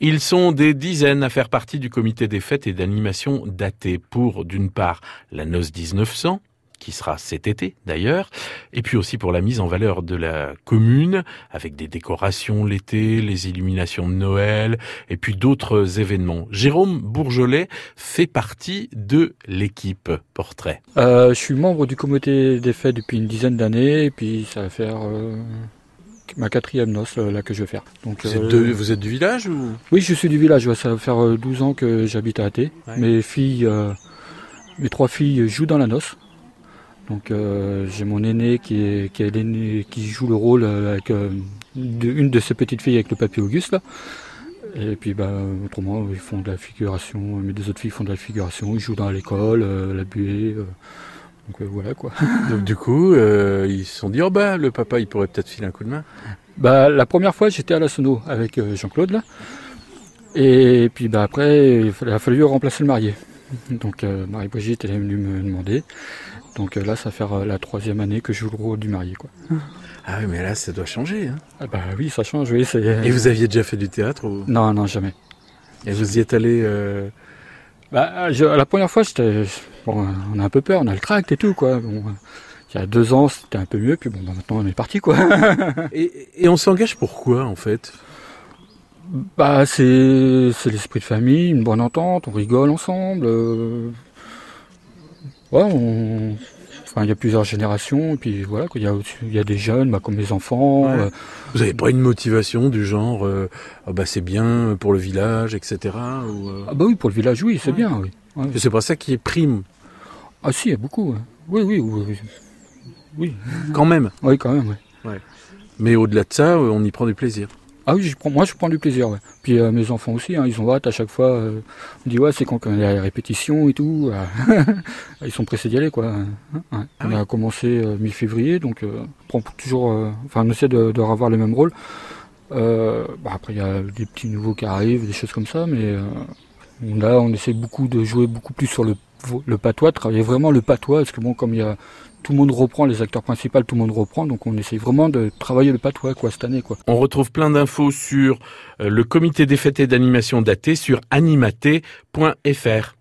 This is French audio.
Ils sont des dizaines à faire partie du comité des fêtes et d'animation daté pour, d'une part, la noce 1900, qui sera cet été d'ailleurs, et puis aussi pour la mise en valeur de la commune, avec des décorations l'été, les illuminations de Noël, et puis d'autres événements. Jérôme Bourgelet fait partie de l'équipe Portrait. Euh, je suis membre du comité des fêtes depuis une dizaine d'années, et puis ça va faire euh, ma quatrième noce euh, là que je vais faire. Donc, vous, êtes, de, vous êtes du village ou? Oui, je suis du village, ça va faire 12 ans que j'habite à Athée. Mes filles... mes trois filles jouent dans la noce. Donc euh, j'ai mon aîné qui est qui, est qui joue le rôle avec euh, une de ses petites filles avec le papy Auguste là. Et puis bah autrement ils font de la figuration, mes deux autres filles font de la figuration, ils jouent dans l'école, euh, la buée. Donc voilà quoi. donc du coup ils se sont dit oh bah le papa il pourrait peut-être filer un coup de main. Bah la première fois j'étais à la sono avec Jean-Claude là. Et puis bah après il a fallu remplacer le marié. Donc Marie-Brigitte elle est venue me demander. Donc euh, là, ça va faire euh, la troisième année que je joue le rôle du marié. Quoi. Ah oui, mais là, ça doit changer. Hein. Ah bah oui, ça change, oui. Et vous aviez déjà fait du théâtre Non, non, jamais. Et vous y êtes allé bah, La première fois, j'étais... Bon, on a un peu peur, on a le crack et tout, quoi. Bon, il y a deux ans, c'était un peu mieux, puis bon, bah, maintenant, on est parti, quoi. et, et, on s'engage pourquoi, en fait? Bah, c'est, c'est l'esprit de famille, une bonne entente, on rigole ensemble. Euh, Ouais, enfin, il y a plusieurs générations, et puis voilà, il y a, il y a des jeunes, bah, comme les enfants. Euh. Vous n'avez pas une motivation du genre, euh, ah bah, c'est bien pour le village, etc. Ou, euh? Ah bah oui, pour le village, oui, c'est bien, oui. C'est pas ça qui est prime. Ah si, il y a beaucoup. Oui, oui, oui. oui. Quand même. Oui, quand même, oui. Mais au-delà de ça, on y prend du plaisir. Ah oui, prends, moi je prends du plaisir. Ouais. Puis euh, mes enfants aussi, hein, ils ont hâte à chaque fois. Euh, on dit ouais, c'est quand il y a les répétitions et tout. Euh, ils sont pressés d'y aller quoi. Ah on a commencé mi-février, donc on prend toujours. enfin, on essaie de, de revoir le même rôle. Bah, après, il y a des petits nouveaux qui arrivent, des choses comme ça, mais là, on essaie beaucoup de jouer beaucoup plus sur le, le patois, de travailler vraiment le patois, parce que bon, comme il y a tout le monde reprend, les acteurs principaux, tout le monde reprend, donc on essaye vraiment de travailler le patois quoi cette année quoi. On retrouve plein d'infos sur euh, le comité des fêtes et d'animation daté sur animaté.fr.